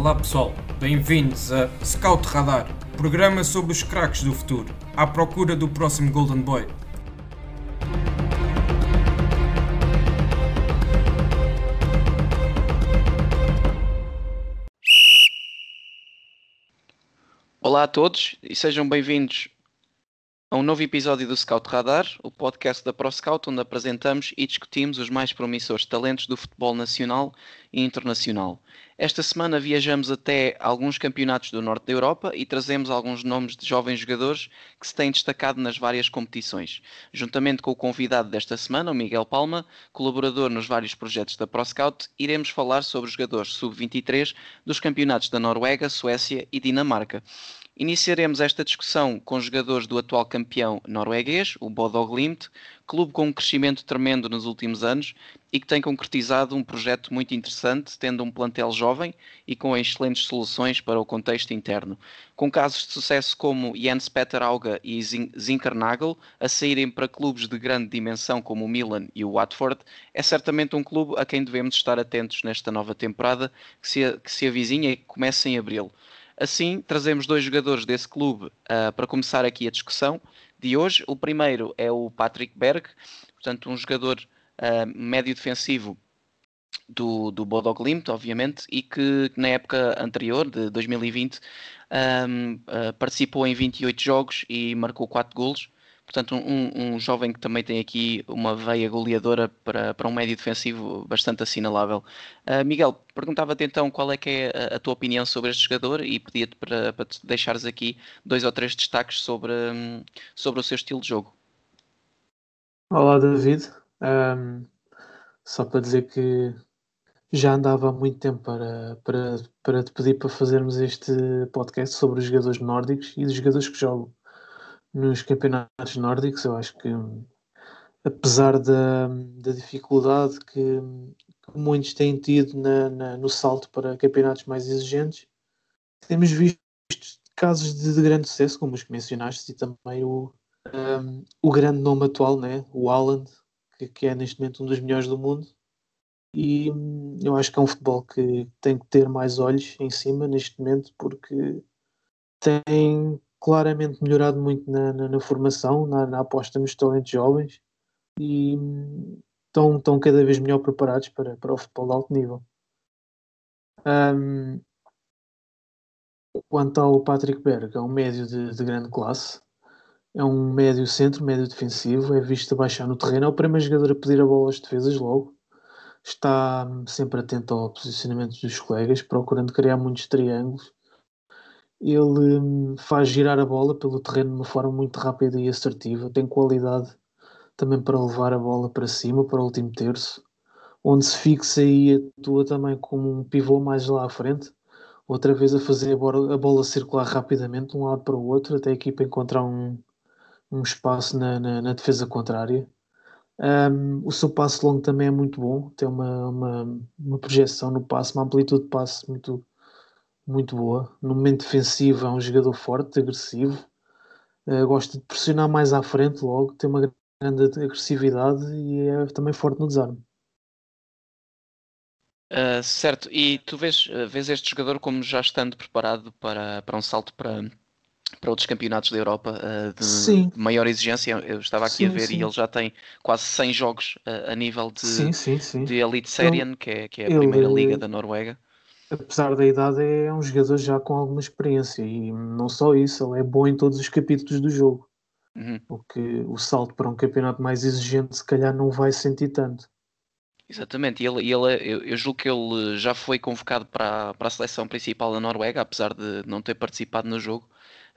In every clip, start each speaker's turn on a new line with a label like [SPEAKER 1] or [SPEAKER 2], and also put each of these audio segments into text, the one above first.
[SPEAKER 1] Olá pessoal, bem-vindos a Scout Radar, programa sobre os craques do futuro, à procura do próximo Golden Boy.
[SPEAKER 2] Olá a todos e sejam bem-vindos a um novo episódio do Scout Radar, o podcast da ProScout, onde apresentamos e discutimos os mais promissores talentos do futebol nacional e internacional. Esta semana viajamos até alguns campeonatos do norte da Europa e trazemos alguns nomes de jovens jogadores que se têm destacado nas várias competições. Juntamente com o convidado desta semana, o Miguel Palma, colaborador nos vários projetos da ProScout, iremos falar sobre os jogadores sub-23 dos campeonatos da Noruega, Suécia e Dinamarca. Iniciaremos esta discussão com jogadores do atual campeão norueguês, o Bodo Glimt, clube com um crescimento tremendo nos últimos anos e que tem concretizado um projeto muito interessante, tendo um plantel jovem e com excelentes soluções para o contexto interno. Com casos de sucesso como Jens Peter Auga e Zinkernagel a saírem para clubes de grande dimensão como o Milan e o Watford, é certamente um clube a quem devemos estar atentos nesta nova temporada que se, que se avizinha e que começa em abril. Assim, trazemos dois jogadores desse clube uh, para começar aqui a discussão de hoje. O primeiro é o Patrick Berg, portanto, um jogador uh, médio defensivo do, do Bodo Glimt, obviamente, e que na época anterior, de 2020, um, uh, participou em 28 jogos e marcou 4 golos. Portanto, um, um, jovem que também tem aqui uma veia goleadora para, para um médio defensivo bastante assinalável. Uh, Miguel, perguntava-te então qual é que é a, a, tua opinião sobre este jogador e pedia-te para, para te deixares aqui dois ou três destaques sobre, um, sobre o seu estilo de jogo.
[SPEAKER 3] Olá, David. Um, só para dizer que já andava há muito tempo para, para, para te pedir para fazermos este podcast sobre os jogadores nórdicos e os jogadores que jogam nos campeonatos nórdicos. Eu acho que, apesar da, da dificuldade que, que, muitos têm tido na, na, no salto para campeonatos mais exigentes, temos visto casos de, de grande sucesso, como os que mencionaste, e também o, um, o grande nome atual, né? o Haaland, que, que é neste momento um dos melhores do mundo. E hum, eu acho que é um futebol que tem que ter mais olhos em cima neste momento, porque tem claramente melhorado muito na, na, na formação, na, na, aposta nos talentos jovens e estão, estão cada vez melhor preparados para, para o futebol de alto nível. Um, quanto ao Patrick Berg, é um médio de, de, grande classe, é um médio centro, médio defensivo, é visto a baixar no terreno, é o primeiro jogador a pedir a bola às defesas logo, está sempre atento ao posicionamento dos colegas, procurando criar muitos triângulos ele hum, faz girar a bola pelo terreno de uma forma muito rápida e assertiva, tem qualidade também para levar a bola para cima, para o último terço, onde se fixa e atua também como um pivô mais lá à frente, outra vez a fazer a bola, a bola circular rapidamente de um lado para o outro, até a equipa encontrar um, um espaço na, na, na defesa contrária. Um, o seu passo longo também é muito bom, tem uma, uma, uma projeção no passe, uma amplitude de passe muito, muito boa. No momento defensivo é um jogador forte, agressivo. Uh, gosta de pressionar mais à frente logo, tem uma grande agressividade e é também forte no desarme.
[SPEAKER 2] Uh, certo, e tu vês, eh, vês este jogador como já estando preparado para, para um salto para, para outros campeonatos da Europa uh, de, de, maior exigência. Eu estava aqui sim, a ver sim. e ele já tem quase 100 jogos uh, a nível de, sim, de Elite Serien, que é, que é a ele, primeira liga da Noruega
[SPEAKER 3] apesar da idade, é um jogador já com alguma experiência e não só isso, ele é bom em todos os capítulos do jogo. Uhum. O que o salto para um campeonato mais exigente, se calhar, não vai sentir tanto.
[SPEAKER 2] Exatamente, e ele, ele, eu, eu julgo que ele já foi convocado para, para a seleção principal da Noruega, apesar de não ter participado no jogo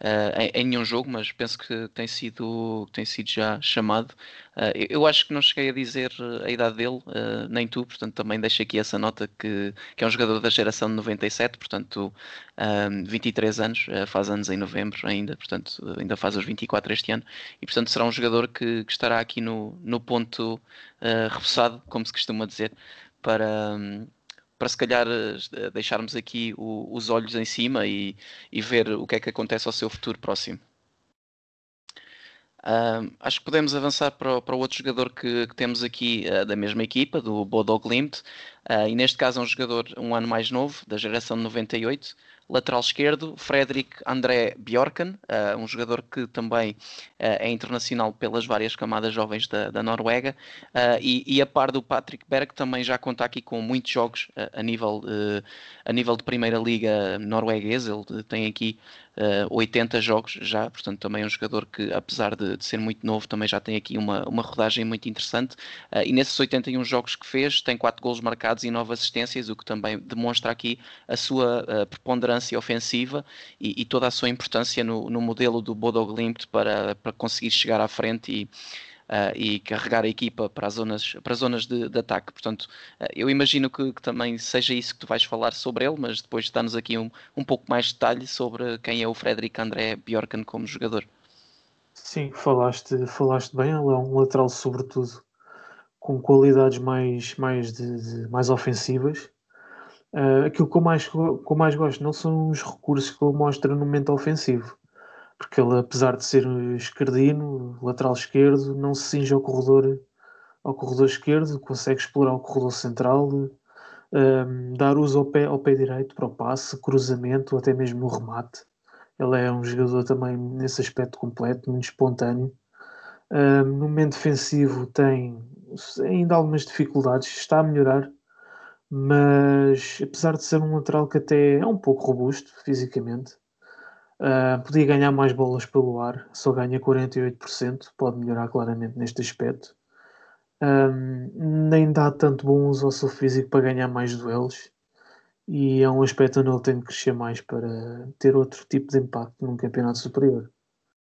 [SPEAKER 2] uh, em, em, nenhum jogo, mas penso que tem sido, tem sido já chamado. Uh, eu, acho que não cheguei a dizer a idade dele, uh, nem tu, portanto também deixo aqui essa nota que, que é um jogador da geração de 97, portanto 23 anos, faz anos em novembro ainda, portanto ainda faz os 24 este ano, e portanto será um jogador que, que estará aqui no, no ponto uh, repousado, como se costuma dizer, para, um, para se calhar eh, deixarmos aqui o, os olhos em cima e, e, ver o que é que acontece ao seu futuro próximo. Uh, acho que podemos avançar para, para o outro jogador que, que temos aqui uh, da mesma equipa, do Bodo Glimt, Uh, e neste caso é um jogador um ano mais novo, da geração de 98. Lateral esquerdo, Fredrik André Bjorken, uh, um jogador que também uh, é internacional pelas várias camadas jovens da, da Noruega, e, e, a par do Patrick Berg também já conta aqui com muitos jogos a, nível, a nível de Primeira Liga norueguesa, ele tem aqui uh, 80 jogos já, portanto também é um jogador que apesar de, de ser muito novo também já tem aqui uma, uma rodagem muito interessante. E nesses 81 jogos que fez tem 4 golos marcados e 9 assistências, o que também demonstra aqui a sua uh, preponderância ofensiva e, e, toda a sua importância no, no modelo do Bodo Glimt para, para conseguir chegar à frente e uh, e carregar a equipa para as zonas, para as zonas de, de ataque. Portanto, uh, eu imagino que, que, também seja isso que tu vais falar sobre ele, mas depois dá-nos aqui um, um pouco mais de detalhe sobre quem é o Frederic André Bjorken como jogador.
[SPEAKER 3] Sim, falaste, falaste bem, ele é um lateral sobretudo com qualidades mais, mais, de, de mais ofensivas. Uh, aquilo que eu, mais, que eu mais gosto não são os recursos que ele mostra no momento ofensivo porque ele, apesar de ser esquerdino, lateral esquerdo, não se cinge ao corredor, ao corredor esquerdo, consegue explorar o corredor central, um, dar uso ao pé, ao pé direito para o passe, cruzamento, até mesmo o remate. Ele é um jogador também nesse aspecto completo, muito espontâneo. No momento defensivo tem ainda algumas dificuldades, está a melhorar, mas apesar de ser um lateral que até é um pouco robusto fisicamente, Uh, podia ganhar mais bolas pelo ar, só ganha 48%, pode melhorar claramente neste aspecto. Um, nem dá tanto bom uso ao seu físico para ganhar mais duelos e é um aspecto onde ele tem de crescer mais para ter outro tipo de impacto num campeonato superior.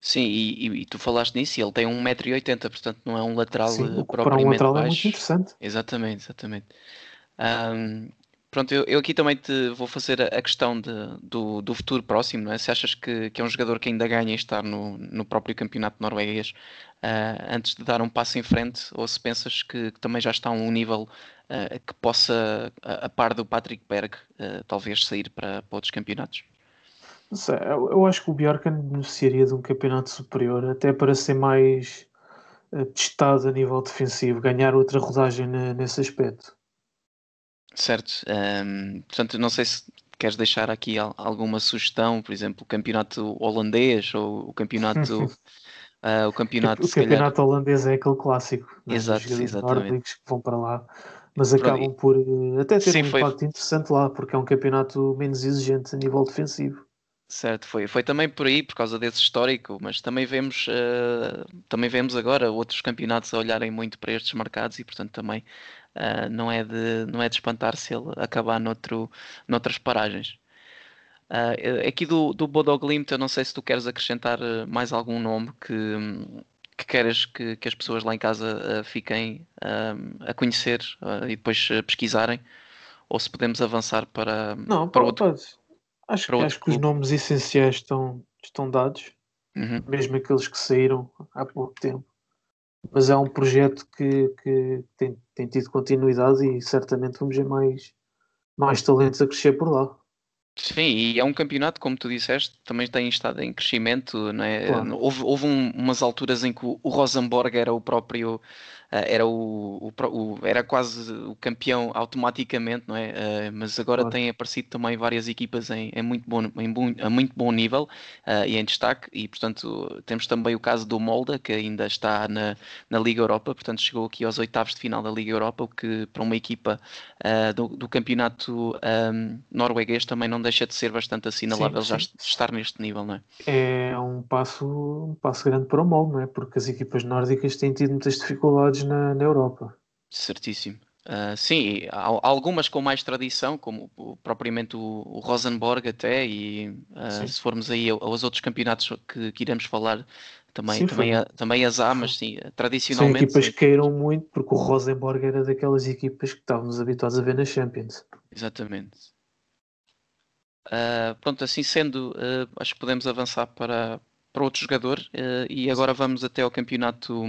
[SPEAKER 2] Sim, e, e, e tu falaste nisso, ele tem 1,80m, portanto não é um lateral
[SPEAKER 3] Sim, propriamente para um lateral baixo. é muito interessante.
[SPEAKER 2] Exatamente, exatamente. Um, Pronto, eu, eu, aqui também te vou fazer a, questão de, do, do, futuro próximo, não é? Se achas que, que, é um jogador que ainda ganha estar no, no próprio campeonato norueguês uh, antes de dar um passo em frente, ou se pensas que, que também já está a um nível uh, que possa, a, a, par do Patrick Berg, uh, talvez sair para, para outros campeonatos?
[SPEAKER 3] Não sei, eu, eu acho que o Bjorkan beneficiaria de um campeonato superior, até para ser mais testado a nível defensivo, ganhar outra rodagem nesse aspecto.
[SPEAKER 2] Certo. Um, portanto, não sei se queres deixar aqui alguma sugestão, por exemplo, o campeonato holandês ou o campeonato. uh, o campeonato,
[SPEAKER 3] o campeonato calhar... holandês é aquele clássico.
[SPEAKER 2] É? Exato, exatamente.
[SPEAKER 3] que vão para lá, mas acabam por uh, até ter Sim, um foi... impacto interessante lá, porque é um campeonato menos exigente a nível defensivo.
[SPEAKER 2] Certo, foi, foi também por aí, por causa desse histórico, mas também vemos, uh, também vemos agora outros campeonatos a olharem muito para estes mercados e, portanto, também Uh, não, é de, não é de espantar se ele acabar noutro, noutras paragens. Uh, aqui do, do Bodo Glimt, eu não sei se tu queres acrescentar mais algum nome que, que queres que, que as pessoas lá em casa fiquem a conhecer e depois pesquisarem, ou se podemos avançar para,
[SPEAKER 3] não,
[SPEAKER 2] para
[SPEAKER 3] outro. Acho, acho que os nomes essenciais estão, estão dados, uhum. mesmo aqueles que saíram há pouco tempo mas é um projeto que, que tem, tem tido continuidade e certamente vamos ver mais, mais talentos a crescer por lá.
[SPEAKER 2] Sim, e é um campeonato, como tu disseste, também tem estado em crescimento. Não é? Claro. Houve, houve um, umas alturas em que o, Rosenborg era o próprio era, o, o, o, era quase o campeão automaticamente, não é? Uh, mas agora claro. têm aparecido também várias equipas em, em muito, bom, em bom, a muito bom nível uh, e em destaque, e portanto temos também o caso do Molda, que ainda está na, na Liga Europa, portanto chegou aqui aos oitavos de final da Liga Europa, o que para uma equipa do, do, campeonato um, norueguês também não deixa de ser bastante assinalável sim, sim. já estar neste nível, não é?
[SPEAKER 3] É um passo, um passo grande para o Molde, não é? Porque as equipas nórdicas têm tido muitas dificuldades na, na Europa.
[SPEAKER 2] Certíssimo. Uh, sim, há, algumas com mais tradição, como propriamente o, o, Rosenborg até, e uh, se formos aí aos outros campeonatos que, que iremos falar, também, sim, também, a, também as há, mas sim, tradicionalmente...
[SPEAKER 3] São equipas sim. que queiram muito, porque o Rosenborg era daquelas equipas que estávamos habituados a ver na Champions.
[SPEAKER 2] Exatamente. Uh, pronto, assim sendo, acho que podemos avançar para, para outro jogador, e agora vamos até ao campeonato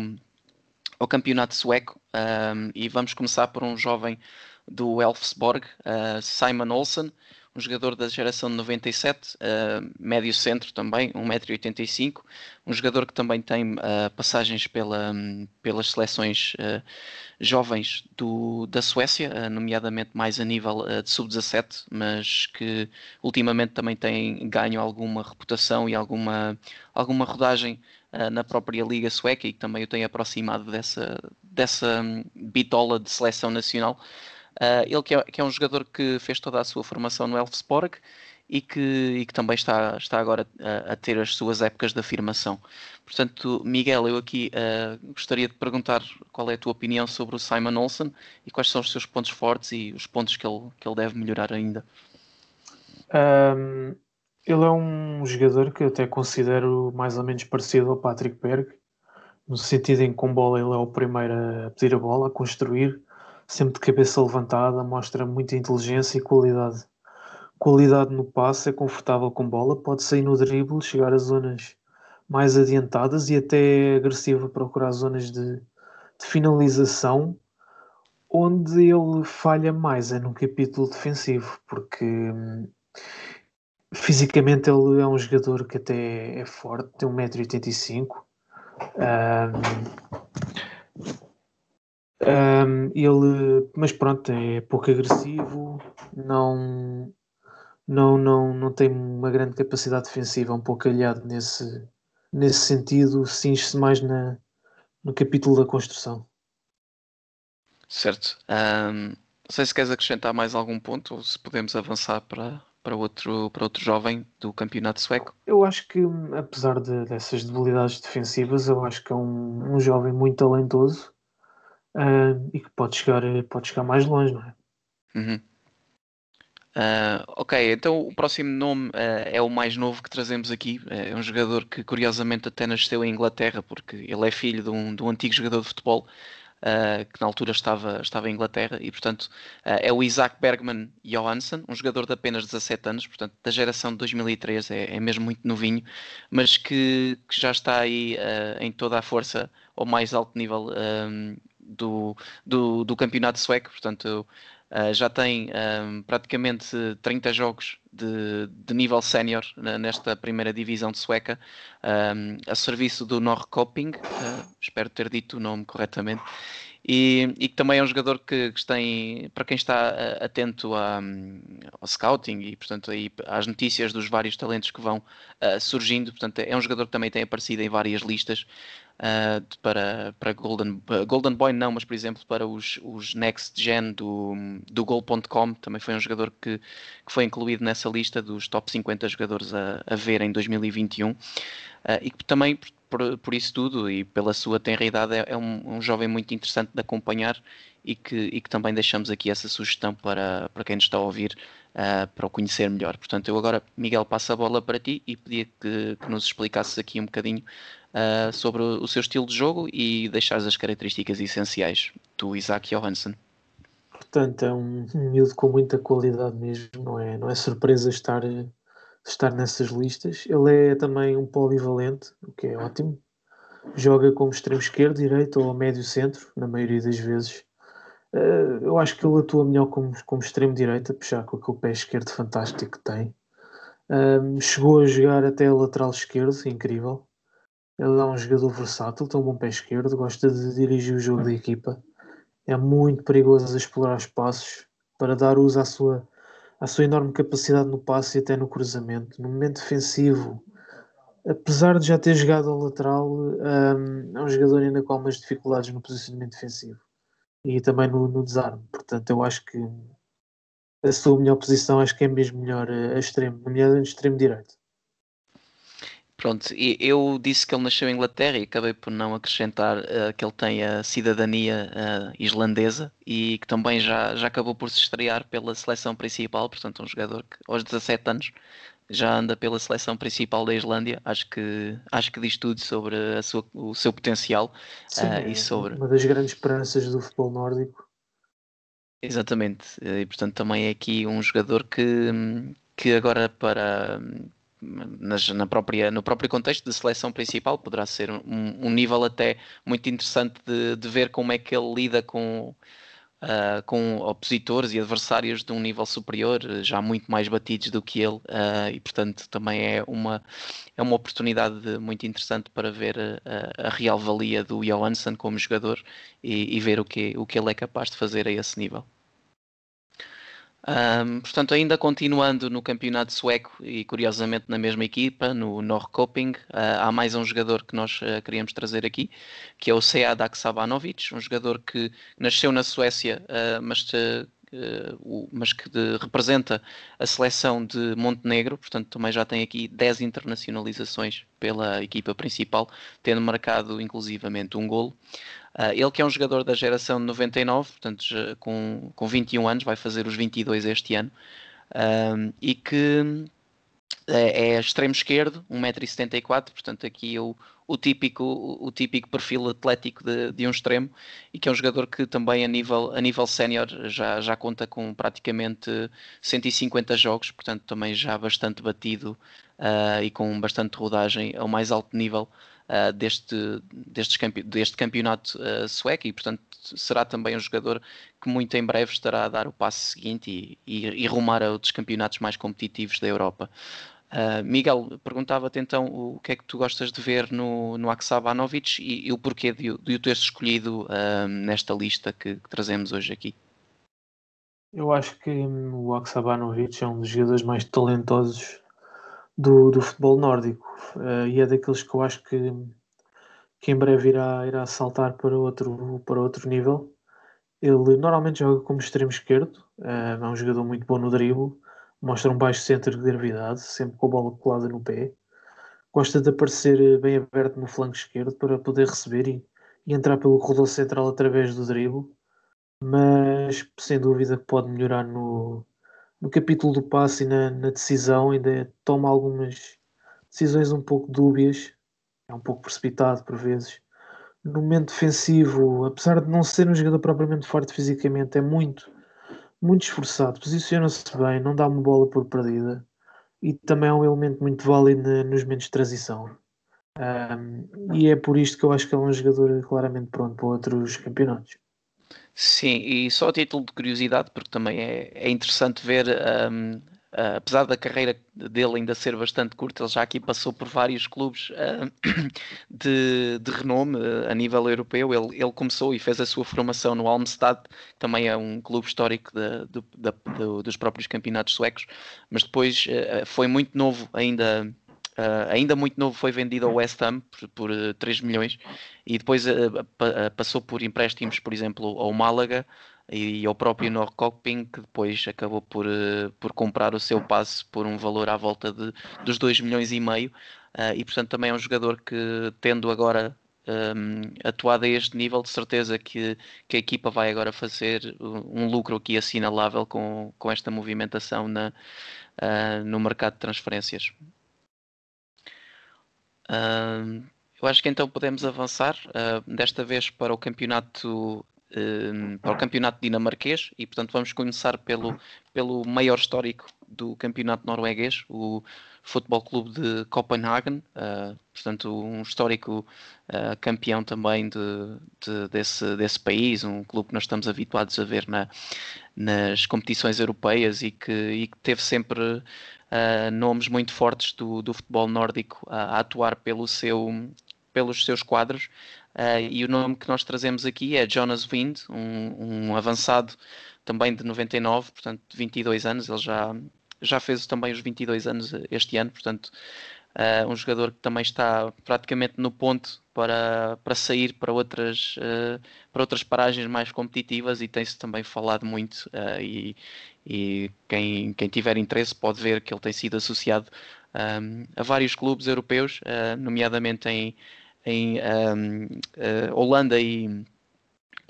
[SPEAKER 2] ao campeonato sueco um, e vamos começar por um jovem do Elfsborg, uh, Simon Olsen, um jogador da geração de 97, uh, médio centro também, 1,85m, um jogador que também tem uh, passagens pela, um, pelas seleções uh, jovens do, da Suécia, nomeadamente mais a nível de sub-17, mas que ultimamente também tem ganho alguma reputação e alguma, alguma rodagem na própria Liga Sueca e que também o tem aproximado dessa, dessa um, bitola de seleção nacional. Uh, ele que é, que é, um jogador que fez toda a sua formação no Elfsborg e que, e que também está, está agora a, a, ter as suas épocas de afirmação. Portanto, Miguel, eu aqui uh, gostaria de perguntar qual é a tua opinião sobre o Simon Olsen e quais são os seus pontos fortes e os pontos que ele, que ele deve melhorar ainda.
[SPEAKER 3] Um, ele é um jogador que até considero mais ou menos parecido ao Patrick Berg, no sentido em que com bola ele é o primeiro a pedir a bola, a construir, sempre de cabeça levantada, mostra muita inteligência e qualidade. Qualidade no passe, é confortável com bola, pode sair no drible, chegar a zonas mais adiantadas e até agressivo procurar zonas de, de finalização, onde ele falha mais é no capítulo defensivo, porque hum, fisicamente ele é um jogador que até é forte, tem 1,85m. Um, um, ele, mas pronto, é pouco agressivo, não, não, não, não tem uma grande capacidade defensiva, é um pouco aliado nesse, nesse sentido, cinge-se mais na, no capítulo da construção.
[SPEAKER 2] Certo. Um, não sei se queres acrescentar mais algum ponto ou se podemos avançar para, para, outro, para outro jovem do campeonato sueco.
[SPEAKER 3] Eu acho que, apesar de, dessas debilidades defensivas, eu acho que é um, um jovem muito talentoso uh, e que pode chegar, pode chegar mais longe, não é?
[SPEAKER 2] Uhum. Uh, ok, então o próximo nome uh, é o mais novo que trazemos aqui. É um jogador que curiosamente até nasceu em Inglaterra, porque ele é filho de um, de um antigo jogador de futebol uh, que na altura estava, estava em Inglaterra, e portanto é o Isaac Bergman Johansson, um jogador de apenas 17 anos, portanto da geração de 2003, é, é mesmo muito novinho, mas que, que já está aí em toda a força ao mais alto nível do, do, do campeonato sueco, portanto uh, já tem um, praticamente 30 jogos de, de nível sénior nesta primeira divisão de sueca, um, a serviço do Norrköping, uh, espero ter dito o nome corretamente, e, que também é um jogador que, que tem, para quem está atento a, ao scouting e, portanto, aí, às notícias dos vários talentos que vão uh, surgindo, portanto, é um jogador que também tem aparecido em várias listas uh, para, para Golden, Golden Boy, não, mas por exemplo, para os, os Next Gen do, do Goal.com, também foi um jogador que, que foi incluído nessa lista dos top 50 jogadores a, a ver em 2021 e que também por, por isso tudo e pela sua tenra idade, é, é um, um, jovem muito interessante de acompanhar e que, e que também deixamos aqui essa sugestão para, para quem nos está a ouvir uh, para o conhecer melhor. Portanto, eu agora, Miguel, passo a bola para ti e pedia que, que nos explicasses aqui um bocadinho uh, sobre o, seu estilo de jogo e deixares as características essenciais do Isaac Johansson.
[SPEAKER 3] Portanto, é um miúdo com muita qualidade mesmo, não é, não é surpresa estar estar nessas listas. Ele é também um polivalente, o que é ótimo. Joga como extremo esquerdo, direito ou médio centro, na maioria das vezes. Uh, eu acho que ele atua melhor como, como extremo direito, puxar com aquele pé esquerdo fantástico que tem. Um, chegou a jogar até a lateral esquerdo, incrível. Ele é um jogador versátil, tem um bom pé esquerdo, gosta de dirigir o jogo da equipa. É muito perigoso explorar espaços para dar uso à sua a sua enorme capacidade no passe e até no cruzamento. No momento defensivo, apesar de já ter jogado ao lateral, um, é um jogador ainda com algumas dificuldades no posicionamento defensivo e também no, no desarme. Portanto, eu acho que a sua melhor posição acho que é mesmo melhor a extremo, nomeadamente extremo direito.
[SPEAKER 2] Pronto, eu disse que ele nasceu em Inglaterra e acabei por não acrescentar uh, que ele tem a cidadania uh, islandesa e que também já, já acabou por se estrear pela seleção principal, portanto um jogador que aos 17 anos já anda pela seleção principal da Islândia, acho que, acho que diz tudo sobre a sua, o seu potencial
[SPEAKER 3] Sim, uh, e sobre... uma das grandes esperanças do futebol nórdico.
[SPEAKER 2] Exatamente, e portanto também é aqui um jogador que, que agora para nas, na própria, no próprio contexto de seleção principal, poderá ser um, um nível até muito interessante de, de, ver como é que ele lida com, uh, com opositores e adversários de um nível superior, já muito mais batidos do que ele, uh, e portanto também é uma, é uma oportunidade muito interessante para ver a, a real valia do Johansson como jogador e, e, ver o que, o que ele é capaz de fazer a esse nível. Um, portanto, ainda continuando no campeonato sueco e curiosamente na mesma equipa, no Norrköping, uh, há mais um jogador que nós uh, queríamos trazer aqui, que é o Sead Aksabanovic, um jogador que nasceu na Suécia, uh, mas Uh, mas que de, representa a seleção de Montenegro, portanto também já tem aqui 10 internacionalizações pela equipa principal, tendo marcado inclusivamente um golo. Uh, ele que é um jogador da geração de 99, portanto com, com 21 anos, vai fazer os 22 este ano, uh, e que é, é extremo esquerdo, 1,74m, portanto aqui o, o, típico, o, típico perfil atlético de, de, um extremo e que é um jogador que também a nível, a nível sénior já, já conta com praticamente 150 jogos, portanto também já bastante batido uh, e com bastante rodagem ao mais alto nível uh, deste, deste, campe deste campeonato uh, sueco e, portanto, será também um jogador que muito em breve estará a dar o passo seguinte e, e, e rumar a outros campeonatos mais competitivos da Europa. Uh, Miguel, perguntava-te então o que é que tu gostas de ver no, no Aksabanovic e, e o porquê de, o teres escolhido uh, nesta lista que, que, trazemos hoje aqui.
[SPEAKER 3] Eu acho que o Aksabanovic é um dos jogadores mais talentosos do, do futebol nórdico uh, e é daqueles que eu acho que, que em breve irá, irá saltar para outro, para outro nível. Ele normalmente joga como extremo esquerdo, é um jogador muito bom no drible, mostra um baixo centro de gravidade, sempre com a bola colada no pé. Gosta de aparecer eh, bem aberto no flanco esquerdo para poder receber e, e entrar pelo corredor central através do drible, mas sem dúvida que pode melhorar no, no capítulo do passe e na, na, decisão ainda toma algumas decisões um pouco dúbias, é um pouco precipitado por vezes. No momento defensivo, apesar de não ser um jogador propriamente forte fisicamente, é muito, muito esforçado, posiciona-se bem, não dá uma bola por perdida e também é um elemento muito válido nos momentos de transição. Um, e é por isto que eu acho que é um jogador claramente pronto para outros campeonatos.
[SPEAKER 2] Sim, e só a título de curiosidade, porque também é, é interessante ver, um, uh, apesar da carreira dele ainda ser bastante curta, ele já aqui passou por vários clubes uh, de, de renome uh, a nível europeu. Ele, ele começou e fez a sua formação no Almstad, que também é um clube histórico de, de, dos próprios campeonatos suecos, mas depois foi muito novo ainda Uh, ainda muito novo foi vendido ao West Ham por, por uh, 3 milhões e depois uh, pa passou por empréstimos, por exemplo, ao Málaga e, ao próprio Norrköping, que depois acabou por, por comprar o seu passe por um valor à volta de, dos 2 milhões e meio. e portanto também é um jogador que, tendo agora um, atuado a este nível, de certeza que, que a equipa vai agora fazer um lucro aqui assinalável com, com esta movimentação na, no mercado de transferências eu acho que então podemos avançar uh, desta vez para o campeonato para o campeonato dinamarquês e portanto vamos começar pelo, pelo maior histórico do campeonato norueguês, o Futebol Clube de Copenhagen, uh, portanto um histórico uh, campeão também de, de, desse, desse país, um clube que nós estamos habituados a ver na, nas competições europeias e que, e que teve sempre uh, nomes muito fortes do, do futebol nórdico a, a atuar pelo seu, pelos seus quadros. Uh, e o nome que nós trazemos aqui é Jonas Wind, um, um, avançado também de 99, portanto de 22 anos. Ele já, já fez também os 22 anos este ano, portanto, uh, um jogador que também está praticamente no ponto para, para sair para outras, uh, para outras paragens mais competitivas e tem-se também falado muito e, e quem, quem tiver interesse pode ver que ele tem sido associado um, a vários clubes europeus, nomeadamente em, em um, uh, Holanda e,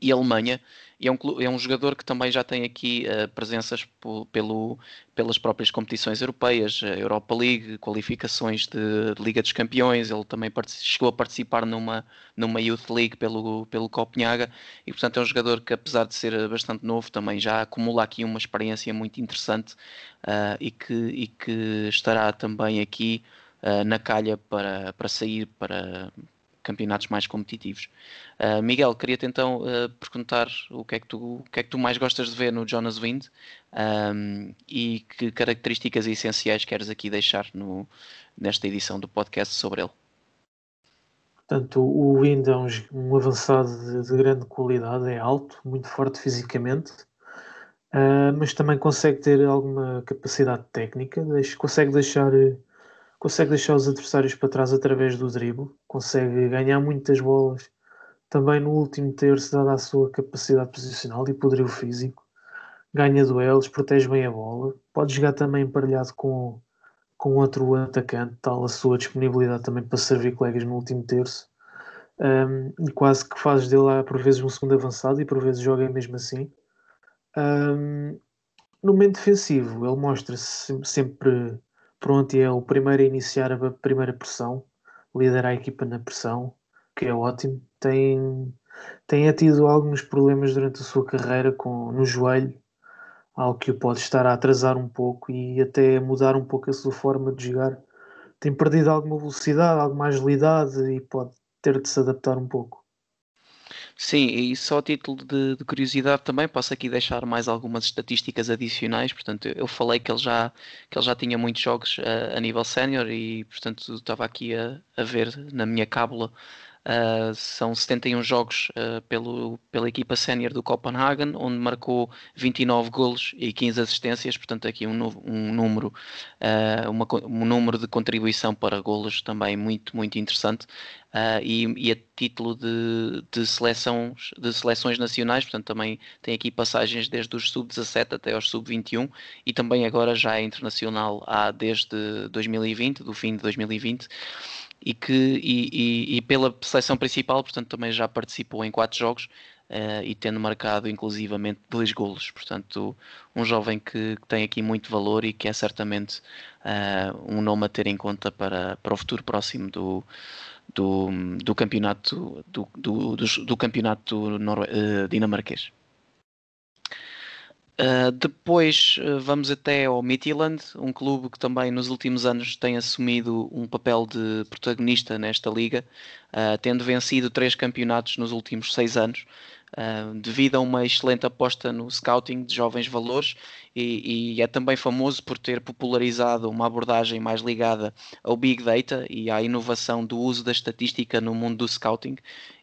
[SPEAKER 2] e Alemanha, e é um, é um jogador que também já tem aqui uh, presenças pelo, pelas próprias competições europeias, Europa League, qualificações de, de, Liga dos Campeões, ele também chegou a participar numa, numa Youth League pelo, pelo Copenhaga, e portanto é um jogador que apesar de ser bastante novo, também já acumula aqui uma experiência muito interessante uh, e, que, e que estará também aqui uh, na calha para, para sair para campeonatos mais competitivos. Uh, Miguel, queria-te então uh, perguntar o que, é que tu, o que é que tu mais gostas de ver no Jonas Wind um, e que características essenciais queres aqui deixar no, nesta edição do podcast sobre ele.
[SPEAKER 3] Portanto, o Wind é um, um avançado de, de, grande qualidade, é alto, muito forte fisicamente, uh, mas também consegue ter alguma capacidade técnica, deixa, consegue deixar consegue deixar os adversários para trás através do drible, consegue ganhar muitas bolas também no último terço, dada a sua capacidade posicional e poderio físico. Ganha duelos, protege bem a bola, pode jogar também emparelhado com, com outro atacante, tal a sua disponibilidade também para servir colegas no último terço. Um, e quase que faz dele por vezes um segundo avançado e por vezes joga mesmo assim. Um, no momento defensivo, ele mostra-se sempre pronto é o primeiro a iniciar a primeira pressão, lidera a equipa na pressão, que é ótimo. Tem, tem tido alguns problemas durante a sua carreira com, no joelho, algo que o pode estar a atrasar um pouco e até mudar um pouco a sua forma de jogar. Tem perdido alguma velocidade, alguma agilidade e pode ter de se adaptar um pouco.
[SPEAKER 2] Sim, e só a título de, de, curiosidade também, posso aqui deixar mais algumas estatísticas adicionais. Portanto, eu falei que ele já, que ele já tinha muitos jogos uh, a nível sénior e, portanto, estava aqui a, a ver na minha cábula Uh, são 71 jogos uh, pelo, pela equipa sénior do Copenhagen, onde marcou 29 golos e 15 assistências, portanto aqui um, um número, uh, uma, um número de contribuição para golos também muito, muito interessante. E, e, a título de, de, seleção, de seleções nacionais, portanto também tem aqui passagens desde os sub-17 até aos sub-21 e também agora já é internacional há desde 2020, do fim de 2020 e que e, e, e, pela seleção principal, portanto, também já participou em quatro jogos uh, e tendo marcado inclusivamente dois golos. Portanto, um jovem que, que tem aqui muito valor e que é certamente uh, um nome a ter em conta para, para o futuro próximo do, do, do campeonato do, do, do, do campeonato uh, dinamarquês. Uh, depois uh, vamos até ao Midtjylland, um clube que também nos últimos anos tem assumido um papel de protagonista nesta liga, uh, tendo vencido três campeonatos nos últimos seis anos, devido a uma excelente aposta no scouting de jovens valores e, e, é também famoso por ter popularizado uma abordagem mais ligada ao Big Data e à inovação do uso da estatística no mundo do scouting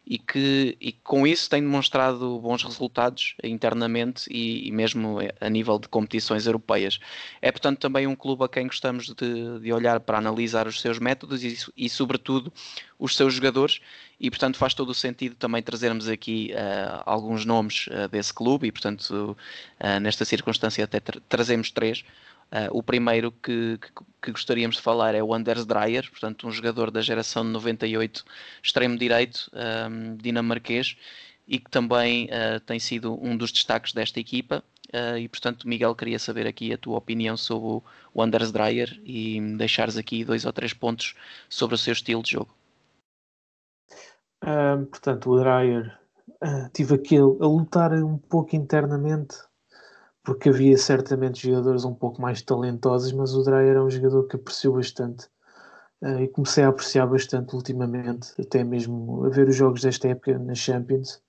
[SPEAKER 2] e que e com isso tem demonstrado bons resultados internamente e, e, mesmo a nível de competições europeias. É, portanto, também um clube a quem gostamos de, de olhar para analisar os seus métodos e, e, sobretudo, os seus jogadores, e, portanto, faz todo o sentido também trazermos aqui uh, alguns nomes uh, desse clube, e, portanto, uh, nesta circunstância, até tra trazemos três. O primeiro que, que, que, gostaríamos de falar é o Anders Dreyer, portanto, um jogador da geração de 98, extremo direito, um, dinamarquês, e que também tem sido um dos destaques desta equipa. Uh, e portanto, Miguel, queria saber aqui a tua opinião sobre o Anders Dreyer e deixares aqui dois ou três pontos sobre o seu estilo de jogo.
[SPEAKER 3] Portanto, o Dreyer, tive aqui a, a lutar um pouco internamente porque havia certamente jogadores um pouco mais talentosos, mas o Dreyer é um jogador que aprecio bastante uh, e comecei a apreciar bastante ultimamente, até mesmo a ver os jogos desta época na Champions.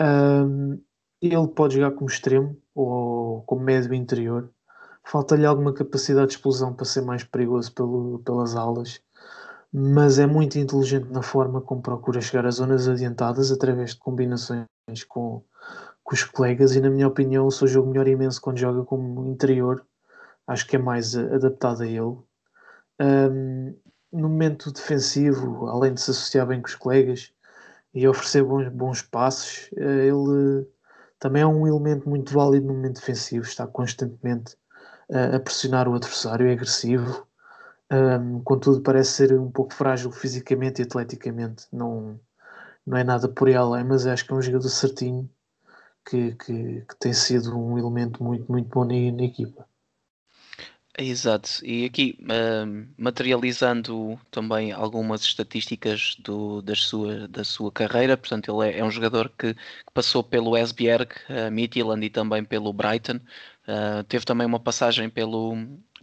[SPEAKER 3] Um, ele pode jogar como extremo ou como médio interior. Falta-lhe alguma capacidade de explosão para ser mais perigoso pelo, pelas alas, mas é muito inteligente na forma como procura chegar às zonas adiantadas através de combinações com com os colegas e na minha opinião o seu jogo melhora imenso quando joga como interior. Acho que é mais adaptado a ele. Um, no momento defensivo além de se associar bem com os colegas e oferecer bons, bons passos eh, ele também é um elemento muito válido no momento defensivo. Está constantemente uh, a pressionar o adversário é agressivo um, contudo parece ser um pouco frágil fisicamente e atleticamente. Não, não é nada por aí além mas acho que é um jogador certinho que, que, que, tem sido um elemento muito, muito bom na, na equipa.
[SPEAKER 2] Exato, e aqui materializando também algumas estatísticas do, das sua, da sua carreira, portanto, ele é, é um jogador que, que, passou pelo Esbjerg, uh, Midtjylland e também pelo Brighton, uh, teve também uma passagem pelo,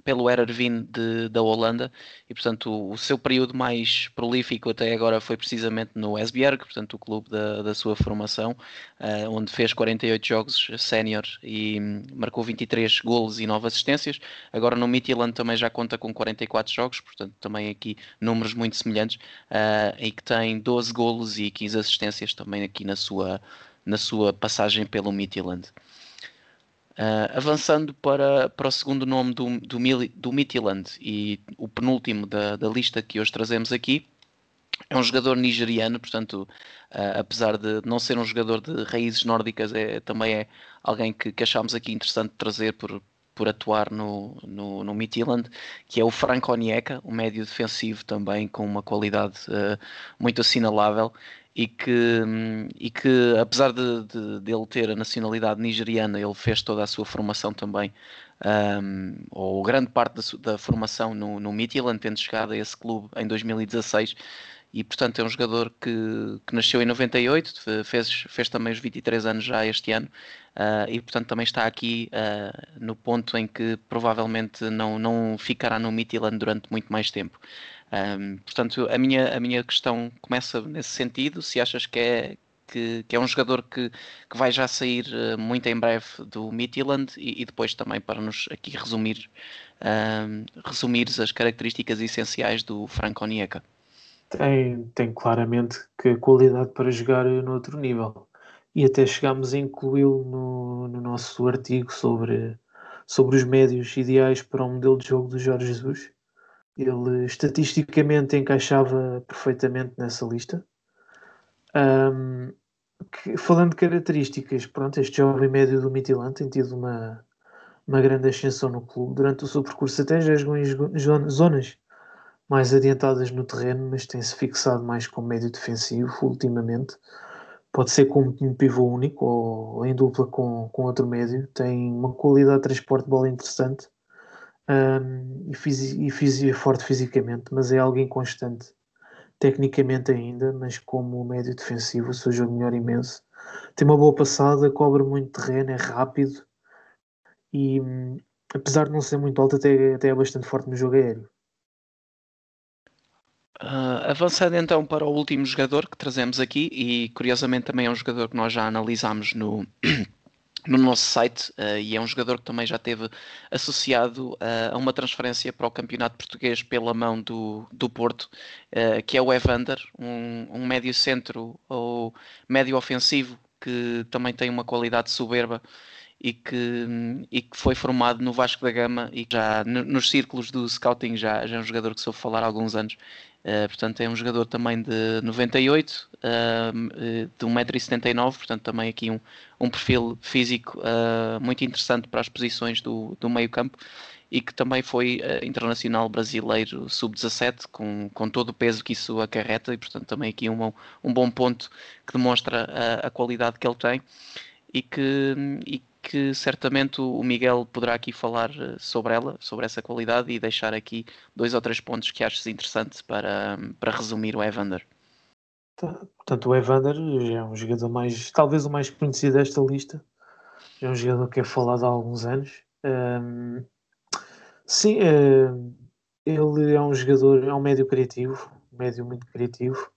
[SPEAKER 2] pelo Eredivisie da Holanda e portanto o, o, seu período mais prolífico até agora foi precisamente no Esbjerg, portanto o clube da, da sua formação, uh, onde fez 48 jogos sénior e um, marcou 23 golos e 9 assistências. Agora no Midtjylland também já conta com 44 jogos, portanto também aqui números muito semelhantes uh, e que tem 12 golos e 15 assistências também aqui na sua, na sua passagem pelo Midtjylland. Uh, avançando para, para o segundo nome do, do, do e o penúltimo da, da lista que hoje trazemos aqui, é um jogador nigeriano, portanto, uh, apesar de não ser um jogador de raízes nórdicas, é, também é alguém que, que achámos aqui interessante trazer por, por atuar no, no, no Midtjylland, que é o Franco Onyeka, um médio defensivo também com uma qualidade uh, muito assinalável e que, e que apesar de, de, de, ele ter a nacionalidade nigeriana, ele fez toda a sua formação também, um, ou grande parte da, da formação no, no Midtjylland, tendo chegado a esse clube em 2016, e portanto é um jogador que, que nasceu em 98, fez, fez também os 23 anos já este ano, uh, e portanto também está aqui uh, no ponto em que provavelmente não, não ficará no Midtjylland durante muito mais tempo. Um, portanto, a minha, a minha questão começa nesse sentido, se achas que é, que, que, é um jogador que, que vai já sair uh, muito em breve do Midtjylland e, e, depois também para nos aqui resumir, um, resumires as características essenciais do Franco Onyeka.
[SPEAKER 3] Tem, tem claramente que qualidade para jogar no outro nível. E até chegámos a incluí-lo no, no nosso artigo sobre, sobre os médios ideais para o modelo de jogo do Jorge Jesus ele estatisticamente encaixava perfeitamente nessa lista. Um, que, falando de características, pronto, este jovem médio do Midtjylland tem tido uma, uma grande ascensão no clube. Durante o seu percurso até já jogou em zonas mais adiantadas no terreno, mas tem-se fixado mais como médio defensivo ultimamente. Pode ser como um pivô único ou em dupla com, com outro médio. Tem uma qualidade de transporte de bola interessante um, e, fiz, e fiz forte fisicamente, mas é algo inconstante tecnicamente ainda, mas como médio defensivo o seu jogo melhora imenso. Tem uma boa passada, cobre muito terreno, é rápido e apesar de não ser muito alto, até, até é bastante forte no jogo aéreo.
[SPEAKER 2] Uh, avançando então para o último jogador que trazemos aqui, e curiosamente também é um jogador que nós já analisámos no, no nosso site uh, e é um jogador que também já teve associado uh, a uma transferência para o campeonato português pela mão do, do Porto, uh, que é o Evander, um, um médio centro ou médio ofensivo que também tem uma qualidade soberba e que, e que foi formado no Vasco da Gama e já nos círculos do scouting já, já é um jogador que soube falar há alguns anos. Uh, portanto, é um jogador também de 98, uh, de 1,79m, portanto, também aqui um, um perfil físico uh, muito interessante para as posições do, do meio-campo e que também foi uh, internacional brasileiro sub-17, com, com todo o peso que isso acarreta, e portanto, também aqui um, um bom ponto que demonstra a, a qualidade que ele tem e que, e que certamente o Miguel poderá aqui falar eh, sobre ela, sobre essa qualidade e deixar aqui dois ou três pontos que achas interessantes para, para resumir o Evander.
[SPEAKER 3] Portanto, o Evander é um jogador mais, talvez o mais conhecido desta lista. É um jogador que é falado há alguns anos. Um, sim, um, ele é um jogador, é um médio criativo, médio muito criativo,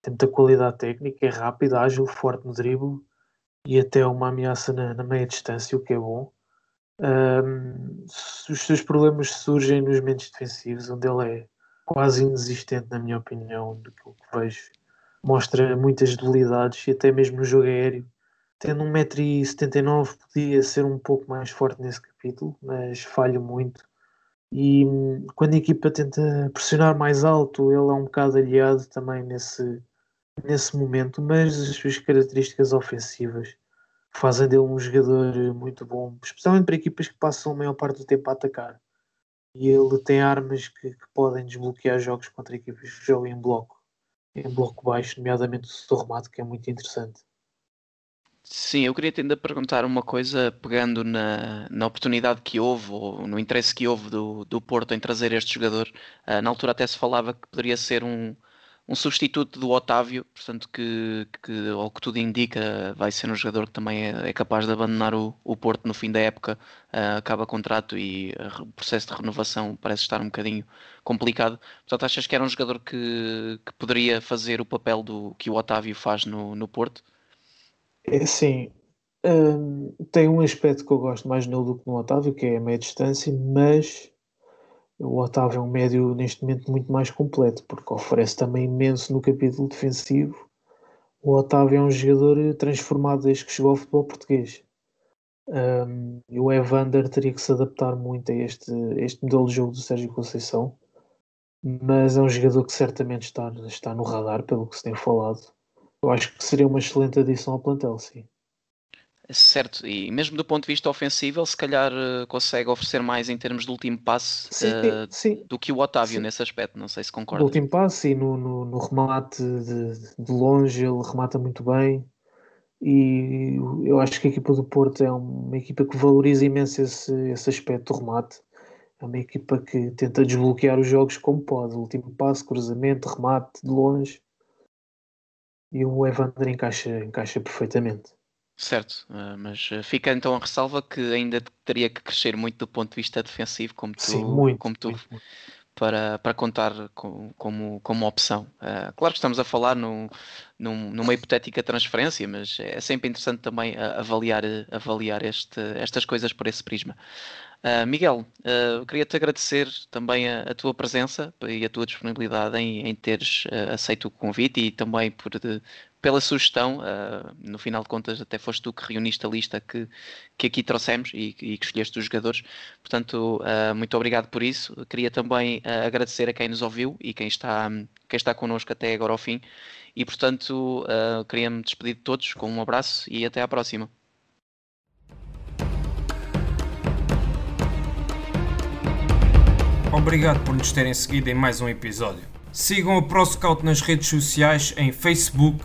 [SPEAKER 3] tem muita qualidade técnica, é rápido, ágil, forte no drible e até uma ameaça na, na meia distância, o que é bom. Um, os seus problemas surgem nos momentos defensivos, onde ele é quase inexistente, na minha opinião, do que vejo. Mostra muitas debilidades e até mesmo no jogo aéreo. Tendo 1,79m, podia ser um pouco mais forte nesse capítulo, mas falha muito. E hum, quando a equipa tenta pressionar mais alto, ele é um bocado aliado também nesse, nesse momento, mas as suas características ofensivas fazem dele um jogador muito bom, especialmente para equipas que passam a maior parte do tempo a atacar. E ele tem armas que, que podem desbloquear jogos contra equipas que jogam em bloco, em bloco baixo, nomeadamente o seu remate, que é muito interessante.
[SPEAKER 2] Sim, eu queria ainda perguntar uma coisa, pegando na, na oportunidade que houve, ou no interesse que houve do, do Porto em trazer este jogador. Uh, na altura até se falava que poderia ser um, um substituto do Otávio, portanto que, que ao que tudo indica vai ser um jogador que também é, é capaz de abandonar o, o Porto no fim da época, uh, acaba contrato e o processo de renovação parece estar um bocadinho complicado. Portanto, achas que era um jogador que, que poderia fazer o papel do que o Otávio faz no, no Porto?
[SPEAKER 3] É sim. Um, tem um aspecto que eu gosto mais nele do que no Otávio, que é a meia distância, mas o Otávio é um médio neste momento muito mais completo, porque oferece também imenso no capítulo defensivo. O Otávio é um jogador transformado desde que chegou ao futebol português. Um, e o Evander teria que se adaptar muito a este, este modelo de jogo do Sérgio Conceição, mas é um jogador que certamente está, está no radar, pelo que se tem falado. Eu acho que seria uma excelente adição ao plantel, sim.
[SPEAKER 2] Certo, e mesmo do ponto de vista ofensivo, ele se calhar uh, consegue oferecer mais em termos de último passe sim, uh, sim. do que o Otávio sim. nesse aspecto, não sei se concorda.
[SPEAKER 3] No último passe e no, no, no remate de, de, longe ele remata muito bem e eu acho que a equipa do Porto é uma equipa que valoriza imenso esse, esse aspecto do remate. É uma equipa que tenta desbloquear os jogos como pode, o último passe, cruzamento, remate de longe e o Evander encaixa, encaixa perfeitamente.
[SPEAKER 2] Certo, uh, mas uh, fica então a ressalva que ainda teria que crescer muito do ponto de vista defensivo, como tu,
[SPEAKER 3] Sim, muito,
[SPEAKER 2] como tu
[SPEAKER 3] muito, muito.
[SPEAKER 2] Para, para contar com, como, como opção. Uh, claro que estamos a falar num, num, numa hipotética transferência, mas é sempre interessante também avaliar, avaliar este, estas coisas por esse prisma. Uh, Miguel, uh, queria-te agradecer também a, a, tua presença e a tua disponibilidade em, em teres uh, aceito o convite e também por, pela sugestão. no final de contas, até foste tu que reuniste a lista que, que aqui trouxemos e, e que escolheste os jogadores. Portanto, muito obrigado por isso. Queria também agradecer a quem nos ouviu e quem está, quem está connosco até agora ao fim. E, portanto, queria-me despedir de todos com um abraço e até à próxima.
[SPEAKER 1] Obrigado por nos terem seguido em mais um episódio. Sigam o ProScout nas redes sociais em Facebook,